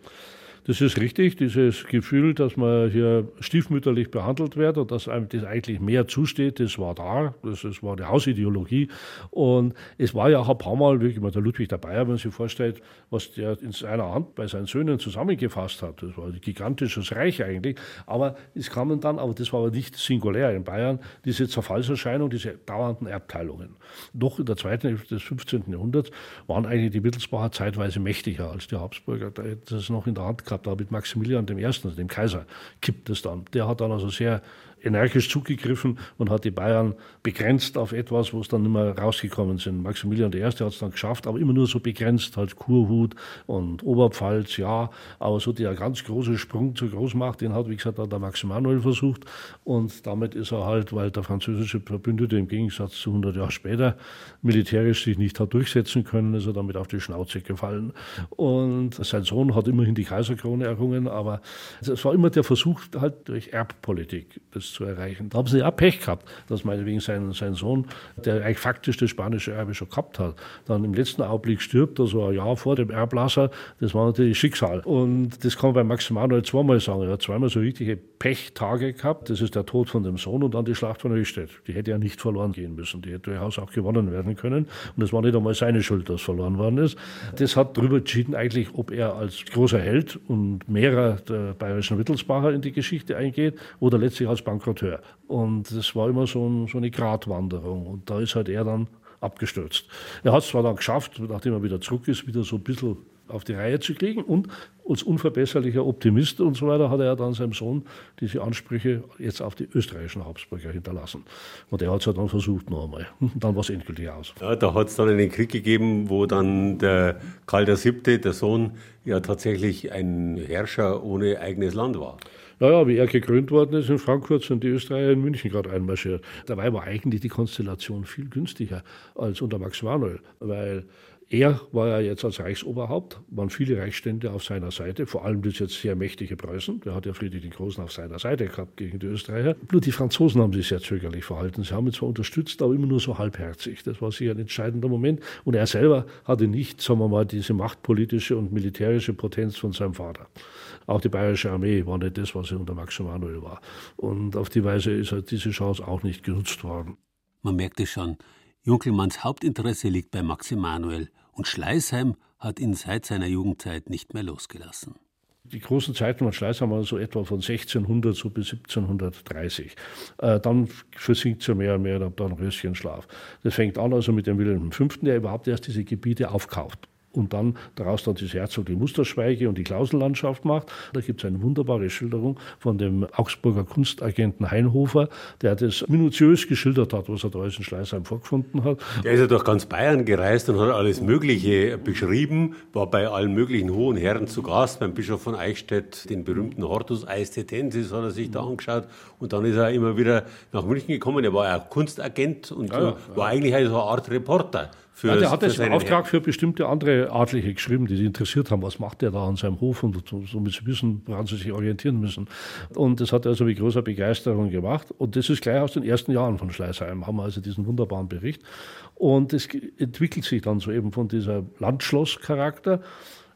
Das ist richtig, dieses Gefühl, dass man hier stiefmütterlich behandelt wird und dass einem das eigentlich mehr zusteht, das war da, das, das war die Hausideologie. Und es war ja auch ein paar Mal, wie der Ludwig der Bayer, wenn man sich vorstellt, was der in seiner Hand bei seinen Söhnen zusammengefasst hat. Das war ein gigantisches Reich eigentlich. Aber es kamen dann, aber das war aber nicht singulär in Bayern, diese Zerfallserscheinung, diese dauernden Erbteilungen. Doch in der zweiten Hälfte des 15. Jahrhunderts waren eigentlich die Wittelsbacher zeitweise mächtiger als die Habsburger. Das ist noch in der Hand gehabt gehabt, aber mit Maximilian I., also dem Kaiser, kippt es dann. Der hat dann also sehr energisch zugegriffen und hat die Bayern begrenzt auf etwas, wo es dann nicht mehr rausgekommen sind. Maximilian I. hat es dann geschafft, aber immer nur so begrenzt, halt Kurhut und Oberpfalz, ja, aber so der ganz große Sprung zur Großmacht, den hat, wie gesagt, der Max Emanuel versucht und damit ist er halt, weil der französische Verbündete im Gegensatz zu 100 Jahren später militärisch sich nicht hat durchsetzen können, ist er damit auf die Schnauze gefallen und sein Sohn hat immerhin die Kaiserkrone errungen, aber es war immer der Versuch halt durch Erbpolitik, das zu erreichen. Da haben sie ja Pech gehabt, dass meinetwegen sein, sein Sohn, der eigentlich faktisch das spanische Erbe schon gehabt hat, dann im letzten Augenblick stirbt, also ein Jahr vor dem Erblasser. Das war natürlich Schicksal. Und das kann man bei Max Emanuel zweimal sagen. Er hat zweimal so richtige Pechtage gehabt. Das ist der Tod von dem Sohn und dann die Schlacht von Höchstädt. Die hätte ja nicht verloren gehen müssen. Die hätte durchaus auch gewonnen werden können. Und es war nicht einmal seine Schuld, dass verloren worden ist. Das hat darüber entschieden eigentlich, ob er als großer Held und mehrer der bayerischen Wittelsbacher in die Geschichte eingeht oder letztlich als Bank Bankrotteur. Und das war immer so, ein, so eine Gratwanderung. Und da ist halt er dann abgestürzt. Er hat es zwar dann geschafft, nachdem er wieder zurück ist, wieder so ein bisschen auf die Reihe zu kriegen und als unverbesserlicher Optimist und so weiter hat er dann seinem Sohn diese Ansprüche jetzt auf die österreichischen Habsburger hinterlassen. Und er hat es ja dann versucht noch einmal. Und [LAUGHS] dann war es endgültig aus. Ja, da hat es dann einen Krieg gegeben, wo dann der Karl VII., der Sohn, ja tatsächlich ein Herrscher ohne eigenes Land war. Naja, wie er gekrönt worden ist in Frankfurt, sind die Österreicher in München gerade einmarschiert. Dabei war eigentlich die Konstellation viel günstiger als unter Max Manuel, weil er war ja jetzt als Reichsoberhaupt, waren viele Reichsstände auf seiner Seite, vor allem das jetzt sehr mächtige Preußen. Der hat ja Friedrich den Großen auf seiner Seite gehabt gegen die Österreicher. Nur die Franzosen haben sich sehr zögerlich verhalten. Sie haben ihn zwar unterstützt, aber immer nur so halbherzig. Das war sicher ein entscheidender Moment. Und er selber hatte nicht, sagen wir mal, diese machtpolitische und militärische Potenz von seinem Vater. Auch die bayerische Armee war nicht das, was sie unter Max Emanuel war. Und auf die Weise ist halt diese Chance auch nicht genutzt worden. Man merkt es schon. Junkelmanns Hauptinteresse liegt bei Max Emanuel Und Schleißheim hat ihn seit seiner Jugendzeit nicht mehr losgelassen. Die großen Zeiten von Schleißheim waren so etwa von 1600 so bis 1730. Äh, dann versinkt ja mehr und mehr, dann Röschenschlaf. Das fängt an also mit dem Wilhelm V., der überhaupt erst diese Gebiete aufkauft und dann daraus dann das Herzog die Musterschweige und die Klausenlandschaft macht. Da gibt es eine wunderbare Schilderung von dem Augsburger Kunstagenten Heinhofer, der das minutiös geschildert hat, was er da alles in Schleißheim vorgefunden hat. Der ist ja durch ganz Bayern gereist und hat alles Mögliche beschrieben, war bei allen möglichen hohen Herren zu Gast, beim Bischof von Eichstätt, den berühmten Hortus Eistetensis hat er sich da angeschaut und dann ist er immer wieder nach München gekommen. Er war ja Kunstagent und ja, ja, war eigentlich so eine Art Reporter für, ja, der hat das im Auftrag für bestimmte andere Adlige geschrieben, die sich interessiert haben, was macht der da an seinem Hof und somit sie wissen, woran sie sich orientieren müssen. Und das hat er also mit großer Begeisterung gemacht. Und das ist gleich aus den ersten Jahren von Schleißheim, haben wir also diesen wunderbaren Bericht. Und es entwickelt sich dann so eben von dieser Landschlosscharakter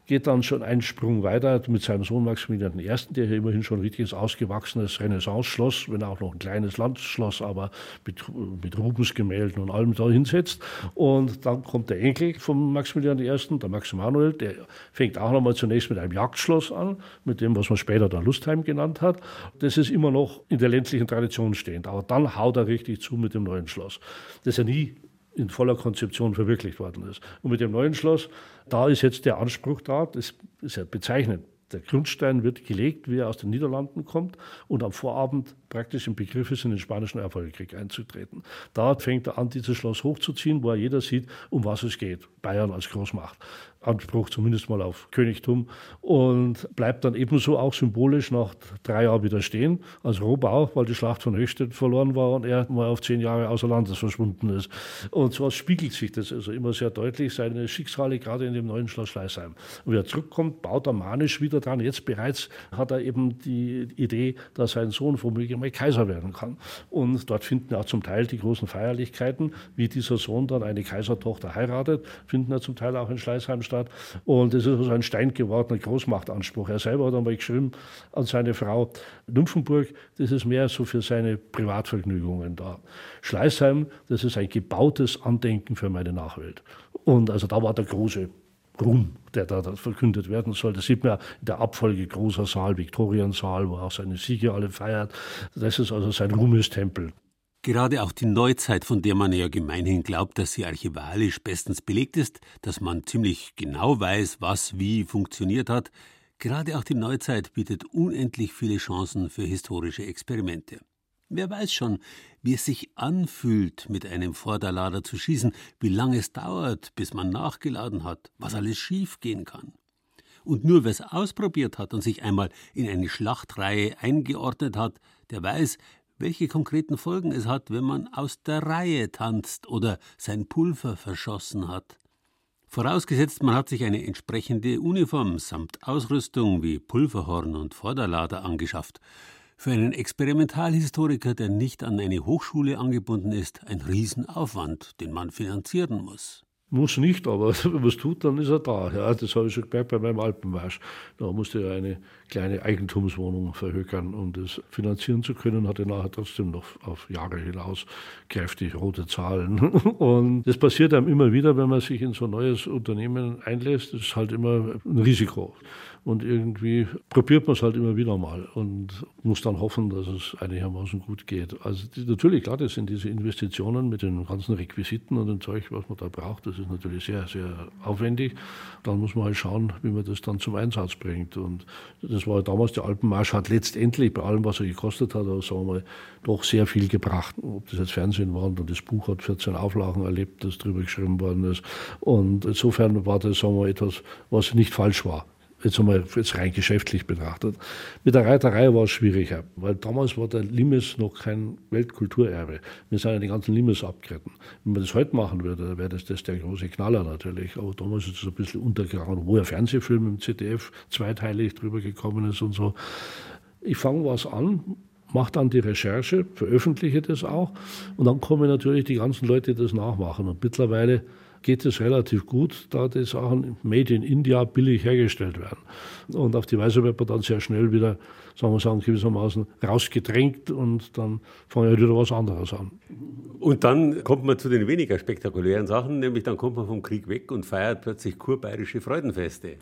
geht dann schon einen Sprung weiter mit seinem Sohn Maximilian I., der hier immerhin schon richtiges ausgewachsenes Renaissance-Schloss, wenn auch noch ein kleines Landschloss, aber mit, mit Rubensgemälden und allem da hinsetzt. Und dann kommt der Enkel von Maximilian I., der Max Emanuel, der fängt auch nochmal zunächst mit einem Jagdschloss an, mit dem, was man später dann Lustheim genannt hat. Das ist immer noch in der ländlichen Tradition stehend. Aber dann haut er richtig zu mit dem neuen Schloss, das er nie in voller Konzeption verwirklicht worden ist. Und mit dem neuen Schloss, da ist jetzt der Anspruch da, das ist ja bezeichnend. Der Grundstein wird gelegt, wie er aus den Niederlanden kommt und am Vorabend praktisch im Begriff ist, in den Spanischen Erbfolgekrieg einzutreten. Da fängt er an, dieses Schloss hochzuziehen, wo er jeder sieht, um was es geht. Bayern als Großmacht. Anspruch zumindest mal auf Königtum und bleibt dann ebenso auch symbolisch nach drei Jahren wieder stehen, als Rohbau, weil die Schlacht von Höchstädt verloren war und er mal auf zehn Jahre außer Landes verschwunden ist. Und so spiegelt sich das also immer sehr deutlich, seine Schicksale gerade in dem neuen Schloss Schleißheim. Und wie er zurückkommt, baut er manisch wieder dran. Jetzt bereits hat er eben die Idee, dass sein Sohn womöglich mal Kaiser werden kann. Und dort finden auch zum Teil die großen Feierlichkeiten, wie dieser Sohn dann eine Kaisertochter heiratet, finden ja zum Teil auch in Schleißheim. Und das ist also ein Stein gewordener Großmachtanspruch. Er selber hat einmal geschrieben an seine Frau, Nymphenburg, das ist mehr so für seine Privatvergnügungen da. Schleißheim, das ist ein gebautes Andenken für meine Nachwelt. Und also da war der große Ruhm, der da verkündet werden soll. Das sieht man in der Abfolge großer Saal, Viktoriensaal, wo er auch seine Siege alle feiert. Das ist also sein Ruhmestempel. Gerade auch die Neuzeit, von der man ja gemeinhin glaubt, dass sie archivalisch bestens belegt ist, dass man ziemlich genau weiß, was wie funktioniert hat, gerade auch die Neuzeit bietet unendlich viele Chancen für historische Experimente. Wer weiß schon, wie es sich anfühlt, mit einem Vorderlader zu schießen, wie lange es dauert, bis man nachgeladen hat, was alles schiefgehen kann. Und nur wer es ausprobiert hat und sich einmal in eine Schlachtreihe eingeordnet hat, der weiß, welche konkreten Folgen es hat, wenn man aus der Reihe tanzt oder sein Pulver verschossen hat. Vorausgesetzt, man hat sich eine entsprechende Uniform samt Ausrüstung wie Pulverhorn und Vorderlader angeschafft. Für einen Experimentalhistoriker, der nicht an eine Hochschule angebunden ist, ein Riesenaufwand, den man finanzieren muss. Muss nicht, aber wenn man es tut, dann ist er da. Ja, das habe ich schon gemerkt bei meinem Alpenmarsch. Da musste er eine kleine Eigentumswohnung verhökern, um das finanzieren zu können, hatte nachher trotzdem noch auf Jahre hinaus kräftig rote Zahlen. [LAUGHS] Und das passiert einem immer wieder, wenn man sich in so ein neues Unternehmen einlässt. Das ist halt immer ein Risiko. Und irgendwie probiert man es halt immer wieder mal und muss dann hoffen, dass es einigermaßen gut geht. Also die, natürlich, klar, das sind diese Investitionen mit den ganzen Requisiten und dem Zeug, was man da braucht. Das ist natürlich sehr, sehr aufwendig. Dann muss man halt schauen, wie man das dann zum Einsatz bringt. Und das war damals, der Alpenmarsch hat letztendlich bei allem, was er gekostet hat, also sagen wir mal, doch sehr viel gebracht. Ob das jetzt Fernsehen war und das Buch hat 14 Auflagen erlebt, das drüber geschrieben worden ist. Und insofern war das, sagen wir, etwas, was nicht falsch war jetzt einmal jetzt rein geschäftlich betrachtet. Mit der Reiterei war es schwieriger, weil damals war der Limes noch kein Weltkulturerbe. Wir sind ja die ganzen Limes abgeritten. Wenn man das heute machen würde, wäre das, das der große Knaller natürlich. Aber damals ist es ein bisschen untergegangen, wo ein Fernsehfilm im ZDF zweiteilig drüber gekommen ist und so. Ich fange was an, mache dann die Recherche, veröffentliche das auch und dann kommen natürlich die ganzen Leute, die das nachmachen. Und mittlerweile geht es relativ gut, da die Sachen made in India billig hergestellt werden. Und auf die Weise wird man dann sehr schnell wieder, sagen wir sagen, gewissermaßen rausgedrängt und dann fange ich wieder was anderes an. Und dann kommt man zu den weniger spektakulären Sachen, nämlich dann kommt man vom Krieg weg und feiert plötzlich kurbayerische Freudenfeste.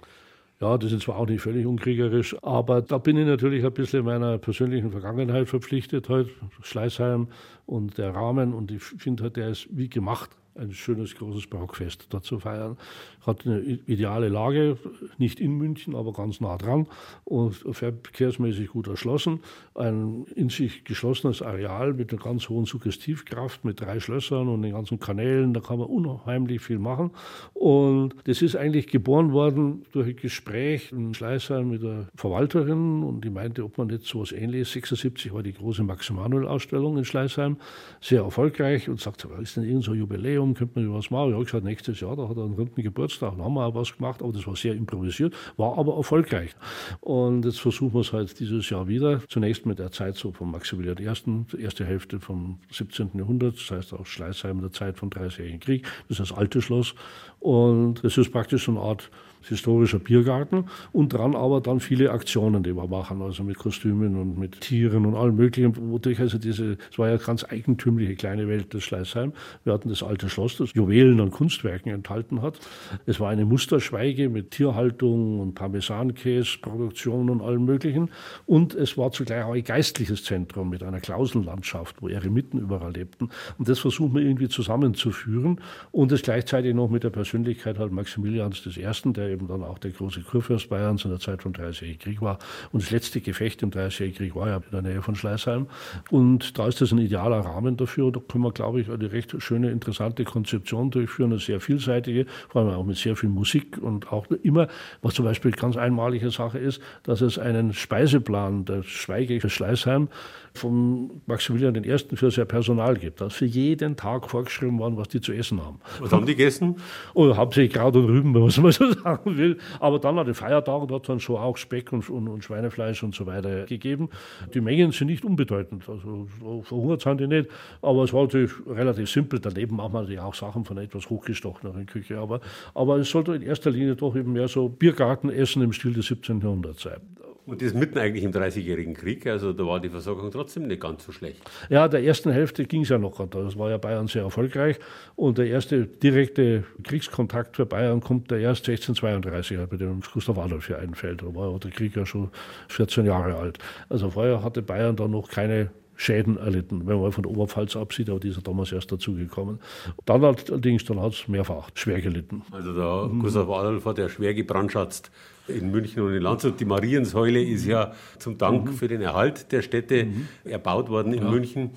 Ja, das ist zwar auch nicht völlig unkriegerisch, aber da bin ich natürlich ein bisschen meiner persönlichen Vergangenheit verpflichtet, halt Schleißheim und der Rahmen und ich finde halt, der ist wie gemacht ein schönes, großes Barockfest dort zu feiern. Hat eine ideale Lage, nicht in München, aber ganz nah dran und verkehrsmäßig gut erschlossen. Ein in sich geschlossenes Areal mit einer ganz hohen Suggestivkraft, mit drei Schlössern und den ganzen Kanälen. Da kann man unheimlich viel machen. Und das ist eigentlich geboren worden durch ein Gespräch in Schleißheim mit der Verwalterin und die meinte, ob man nicht so was ähnliches. 76 war die große Max-Emanuel-Ausstellung in Schleißheim, sehr erfolgreich und sagte, was ist denn irgend so ein Jubiläum? Warum könnte man was machen? Ich habe gesagt, nächstes Jahr, da hat er einen runden Geburtstag, da haben wir auch was gemacht, aber das war sehr improvisiert, war aber erfolgreich. Und jetzt versuchen wir es halt dieses Jahr wieder. Zunächst mit der Zeit so von Maximilian I., erste Hälfte vom 17. Jahrhundert, das heißt auch Schleißheim in der Zeit vom Dreißigjährigen Krieg, das ist das alte Schloss. Und das ist praktisch so eine Art historischer Biergarten und dran aber dann viele Aktionen, die wir machen, also mit Kostümen und mit Tieren und allem Möglichen, wodurch also diese, es war ja ganz eigentümliche kleine Welt des Schleißheim. Wir hatten das alte Schloss, das Juwelen und Kunstwerken enthalten hat. Es war eine Musterschweige mit Tierhaltung und Parmesankäse-Produktion und allem Möglichen und es war zugleich auch ein geistliches Zentrum mit einer Klausenlandschaft, wo Eremiten überall lebten und das versuchen wir irgendwie zusammenzuführen und es gleichzeitig noch mit der Persönlichkeit halt Maximilians I., der eben dann auch der große Kurfürst Bayerns in der Zeit vom Dreißigjährigen Krieg war. Und das letzte Gefecht im Dreißigjährigen Krieg war ja in der Nähe von Schleißheim. Und da ist das ein idealer Rahmen dafür. Und da können wir, glaube ich, eine recht schöne, interessante Konzeption durchführen, eine sehr vielseitige, vor allem auch mit sehr viel Musik und auch immer, was zum Beispiel ganz einmalige Sache ist, dass es einen Speiseplan der Schweige für Schleißheim vom Maximilian I. für sein Personal gibt. Da ist für jeden Tag vorgeschrieben worden, was die zu essen haben. Was haben die gegessen? Oh, hauptsächlich Kraut und Rüben, wenn man so sagen will. Aber dann an den Feiertagen hat dann schon auch Speck und, und, und, Schweinefleisch und so weiter gegeben. Die Mengen sind nicht unbedeutend. Also so verhungert sind die nicht. Aber es war natürlich relativ simpel. Daneben machen wir natürlich auch Sachen von etwas hochgestocheneren Küche. Aber, aber es sollte in erster Linie doch eben mehr so Biergartenessen im Stil des 17. Jahrhunderts sein. Und das mitten eigentlich im Dreißigjährigen Krieg, also da war die Versorgung trotzdem nicht ganz so schlecht. Ja, der ersten Hälfte ging es ja noch. Das war ja Bayern sehr erfolgreich. Und der erste direkte Kriegskontakt für Bayern kommt der erst 1632, bei dem Gustav Adolf hier einfällt. Da war der Krieg ja schon 14 Jahre alt. Also vorher hatte Bayern da noch keine Schäden erlitten, wenn man von der Oberpfalz absieht, aber die ist ja damals erst dazugekommen. Dann allerdings, dann hat es mehrfach schwer gelitten. Also der. Gustav Adolf hat ja schwer gebrandschatzt in München und in Landshut. Die Mariensäule ist ja zum Dank mhm. für den Erhalt der Städte mhm. erbaut worden in ja. München.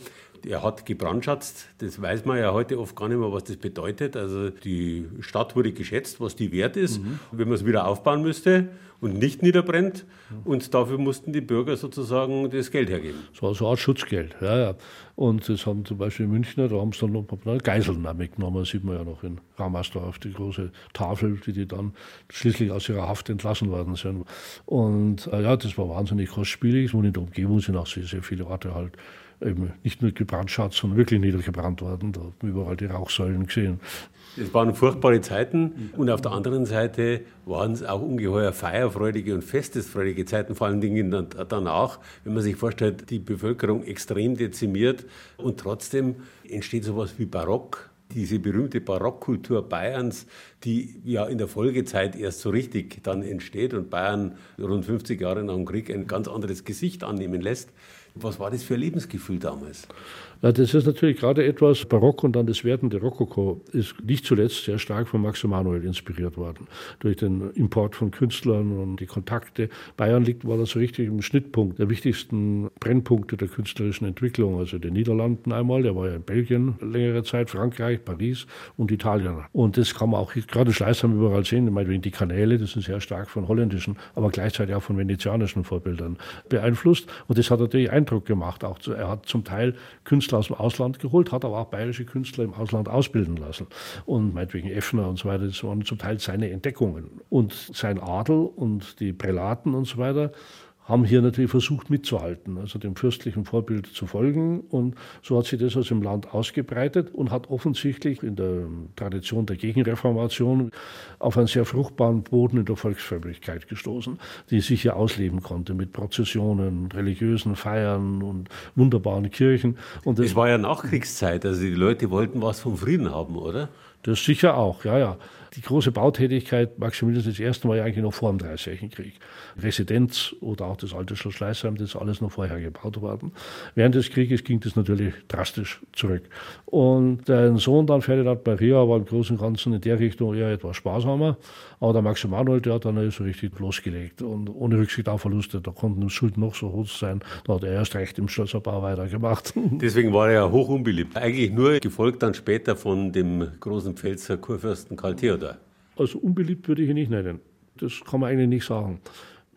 Er hat gebrandschatzt, das weiß man ja heute oft gar nicht mehr, was das bedeutet. Also die Stadt wurde geschätzt, was die wert ist, mhm. wenn man es wieder aufbauen müsste und nicht niederbrennt. Und dafür mussten die Bürger sozusagen das Geld hergeben. Das war so eine Art Schutzgeld, ja, ja. Und das haben zum Beispiel Münchner, da haben sie dann noch Geiseln mitgenommen, sieht man ja noch in Ramersdorf, die große Tafel, die die dann schließlich aus ihrer Haft entlassen worden sind. Und äh, ja, das war wahnsinnig kostspielig und in der Umgebung sind auch sehr, sehr viele Orte halt eben nicht nur gebrandschatzt, sondern wirklich niedergebrannt worden. Da haben wir überall die Rauchsäulen gesehen. Es waren furchtbare Zeiten und auf der anderen Seite waren es auch ungeheuer feierfreudige und festesfreudige Zeiten, vor allen Dingen danach, wenn man sich vorstellt, die Bevölkerung extrem dezimiert und trotzdem entsteht sowas wie Barock, diese berühmte Barockkultur Bayerns, die ja in der Folgezeit erst so richtig dann entsteht und Bayern rund 50 Jahre nach dem Krieg ein ganz anderes Gesicht annehmen lässt. Was war das für ein Lebensgefühl damals? Das ist natürlich gerade etwas barock und dann das werdende Rokoko ist nicht zuletzt sehr stark von Max Emanuel inspiriert worden. Durch den Import von Künstlern und die Kontakte. Bayern liegt, war das so richtig im Schnittpunkt der wichtigsten Brennpunkte der künstlerischen Entwicklung. Also den Niederlanden einmal, der war ja in Belgien längere Zeit, Frankreich, Paris und Italien. Und das kann man auch gerade Schleißheim überall sehen. Meinetwegen die Kanäle, das sind sehr stark von holländischen, aber gleichzeitig auch von venezianischen Vorbildern beeinflusst. Und das hat natürlich Eindruck gemacht. Auch er hat zum Teil Künstler Künstler aus dem Ausland geholt, hat aber auch bayerische Künstler im Ausland ausbilden lassen. Und meinetwegen Effner und so weiter, das waren zum Teil seine Entdeckungen. Und sein Adel und die Prälaten und so weiter haben hier natürlich versucht mitzuhalten, also dem fürstlichen Vorbild zu folgen. Und so hat sich das aus dem Land ausgebreitet und hat offensichtlich in der Tradition der Gegenreformation auf einen sehr fruchtbaren Boden in der Volksfrömmigkeit gestoßen, die sich hier ausleben konnte mit Prozessionen, religiösen Feiern und wunderbaren Kirchen. Und es war ja Nachkriegszeit, also die Leute wollten was vom Frieden haben, oder? Das sicher auch, ja, ja. Die große Bautätigkeit Maximilians I. war ja eigentlich noch vor dem Dreißigjährigen Krieg. Residenz oder auch das alte Schloss Schleißheim, das ist alles noch vorher gebaut worden. Während des Krieges ging das natürlich drastisch zurück. Und dein Sohn dann, Ferdinand Maria, war im Großen und Ganzen in der Richtung eher etwas sparsamer. Aber der Max Emanuel, der hat dann so richtig losgelegt und ohne Rücksicht auf Verluste. Da konnten Schulden noch so hoch sein. Da hat er erst recht im Schlosserbau weitergemacht. [LAUGHS] Deswegen war er ja hoch unbeliebt. Eigentlich nur gefolgt dann später von dem großen Pfälzer Kurfürsten Karl Theodor? Also unbeliebt würde ich ihn nicht nennen. Das kann man eigentlich nicht sagen.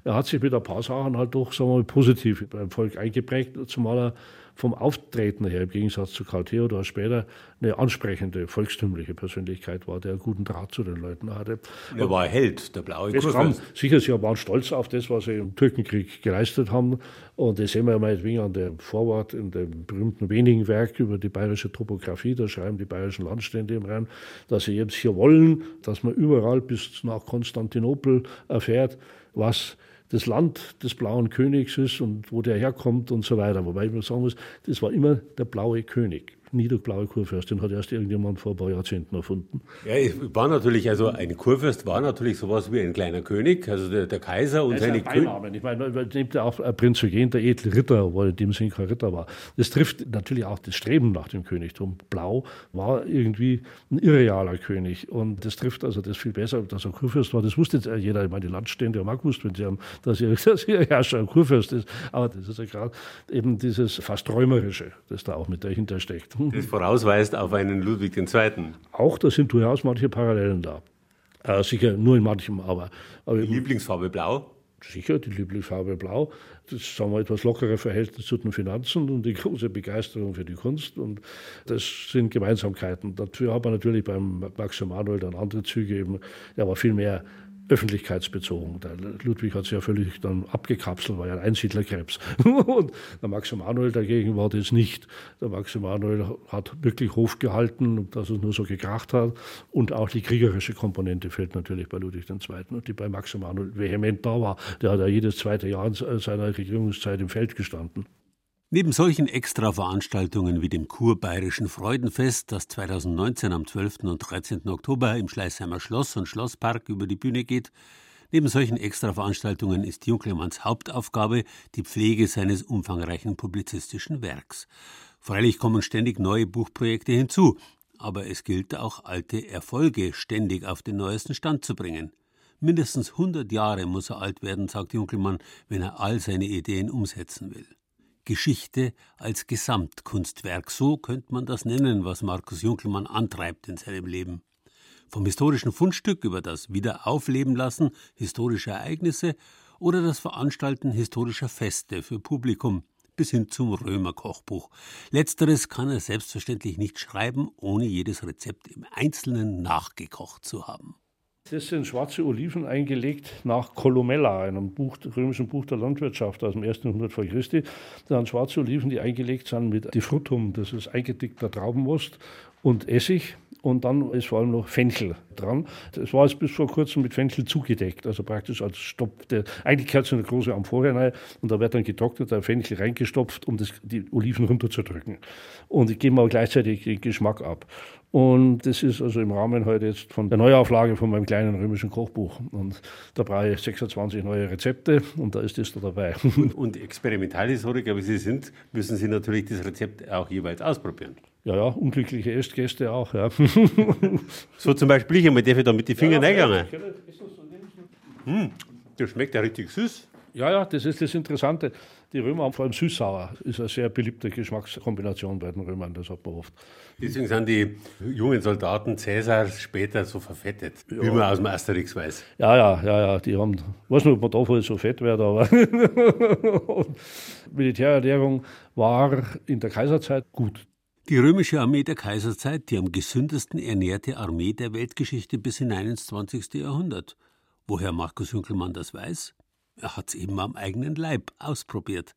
Er hat sich mit ein paar Sachen halt doch sagen wir mal, positiv beim Volk eingeprägt, zumal er vom Auftreten her, im Gegensatz zu Karl Theodor später, eine ansprechende, volkstümliche Persönlichkeit war, der einen guten Draht zu den Leuten hatte. Er war Held, der blaue Kurfürst. Sicher, sie waren stolz auf das, was sie im Türkenkrieg geleistet haben. Und das sehen wir ja meinetwegen an dem Vorwort in dem berühmten wenigen Werk über die bayerische Topographie. Da schreiben die bayerischen Landstände im Rhein, dass sie jetzt hier wollen, dass man überall bis nach Konstantinopel erfährt, was das Land des blauen Königs ist und wo der herkommt und so weiter. Wobei ich mir sagen muss, das war immer der blaue König nie der blaue Kurfürst. Den hat erst irgendjemand vor ein paar Jahrzehnten erfunden. Ja, es war natürlich, also ein Kurfürst war natürlich sowas wie ein kleiner König, also der, der Kaiser und seine Könige. Ich meine, man nimmt ja auch Prinz Eugen, der edle Ritter, weil in dem Sinn kein Ritter war. Das trifft natürlich auch das Streben nach dem Königtum. Blau war irgendwie ein irrealer König und das trifft also das viel besser, dass er Kurfürst war. Das wusste jeder. Ich meine, die Landstände haben auch gewusst, wenn sie haben, dass ihr, [LAUGHS] dass ihr Herrscher ein Kurfürst ist. Aber das ist ja gerade eben dieses fast Träumerische, das da auch mit dahinter steckt. Das vorausweist auf einen Ludwig II. Auch, da sind durchaus manche Parallelen da. Äh, sicher nur in manchem, aber. aber die Lieblingsfarbe Blau? Sicher, die Lieblingsfarbe Blau. Das sagen wir etwas lockere Verhältnis zu den Finanzen und die große Begeisterung für die Kunst. Und das sind Gemeinsamkeiten. Dafür hat man natürlich beim Max Emanuel dann andere Züge eben. Er war viel mehr öffentlichkeitsbezogen. Der Ludwig hat sich ja völlig dann abgekapselt, war ja ein Einsiedlerkrebs. [LAUGHS] Und der Max Emanuel dagegen war das nicht. Der Max Emanuel hat wirklich Hof gehalten, dass es nur so gekracht hat. Und auch die kriegerische Komponente fehlt natürlich bei Ludwig II., die bei Max Emanuel vehement da war. Der hat ja jedes zweite Jahr seiner Regierungszeit im Feld gestanden. Neben solchen Extra-Veranstaltungen wie dem Kurbayerischen Freudenfest, das 2019 am 12. und 13. Oktober im Schleißheimer Schloss und Schlosspark über die Bühne geht, neben solchen Extra-Veranstaltungen ist Junklemanns Hauptaufgabe die Pflege seines umfangreichen publizistischen Werks. Freilich kommen ständig neue Buchprojekte hinzu, aber es gilt auch alte Erfolge ständig auf den neuesten Stand zu bringen. Mindestens 100 Jahre muss er alt werden, sagt Junkelmann, wenn er all seine Ideen umsetzen will. Geschichte als Gesamtkunstwerk. So könnte man das nennen, was Markus Junkelmann antreibt in seinem Leben. Vom historischen Fundstück über das Wiederaufleben lassen historischer Ereignisse oder das Veranstalten historischer Feste für Publikum bis hin zum Römerkochbuch. Letzteres kann er selbstverständlich nicht schreiben, ohne jedes Rezept im Einzelnen nachgekocht zu haben. Das sind schwarze Oliven eingelegt nach Columella, einem Buch, römischen Buch der Landwirtschaft aus dem 1. Jahrhundert vor Christi. Das sind schwarze Oliven, die eingelegt sind mit Diffrutum, das ist eingedickter Traubenmost und Essig. Und dann ist vor allem noch Fenchel dran. Das war jetzt bis vor kurzem mit Fenchel zugedeckt, also praktisch als Stopp. Der, eigentlich gehört so eine große Amphore rein und da wird dann getrockneter Fenchel reingestopft, um das, die Oliven runterzudrücken. Und ich gebe auch gleichzeitig den Geschmack ab. Und das ist also im Rahmen heute jetzt von der Neuauflage von meinem kleinen römischen Kochbuch. Und da brauche ich 26 neue Rezepte und da ist das da dabei. Und, und Experimentalhistoriker, wie Sie sind, müssen Sie natürlich das Rezept auch jeweils ausprobieren. Ja, ja, unglückliche Essgäste auch, ja. [LAUGHS] so zum Beispiel, ich einmal darf ich da mit den Fingern ja, reingegangen. Hm, das schmeckt ja richtig süß. Ja, ja, das ist das Interessante. Die Römer haben vor allem süß-sauer. Ist eine sehr beliebte Geschmackskombination bei den Römern, das hat man oft. Deswegen sind die jungen Soldaten Cäsars später so verfettet, ja. wie man aus dem Asterix weiß. Ja, ja, ja, ja. Die haben, ich weiß nicht, ob man davon so fett wird, aber [LAUGHS] Militärernährung war in der Kaiserzeit gut. Die römische Armee der Kaiserzeit, die am gesündesten ernährte Armee der Weltgeschichte bis hinein ins 20. Jahrhundert. Woher Markus Hünkelmann das weiß? Er hat's eben am eigenen Leib ausprobiert.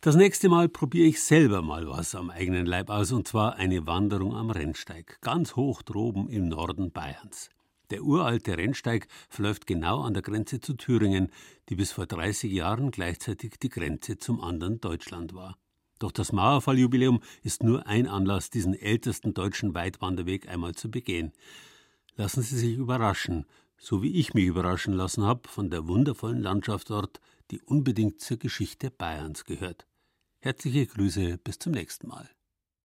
Das nächste Mal probiere ich selber mal was am eigenen Leib aus, und zwar eine Wanderung am Rennsteig, ganz hoch droben im Norden Bayerns. Der uralte Rennsteig verläuft genau an der Grenze zu Thüringen, die bis vor 30 Jahren gleichzeitig die Grenze zum anderen Deutschland war. Doch das Mauerfalljubiläum ist nur ein Anlass, diesen ältesten deutschen Weitwanderweg einmal zu begehen. Lassen Sie sich überraschen, so wie ich mich überraschen lassen habe von der wundervollen Landschaft dort, die unbedingt zur Geschichte Bayerns gehört. Herzliche Grüße, bis zum nächsten Mal.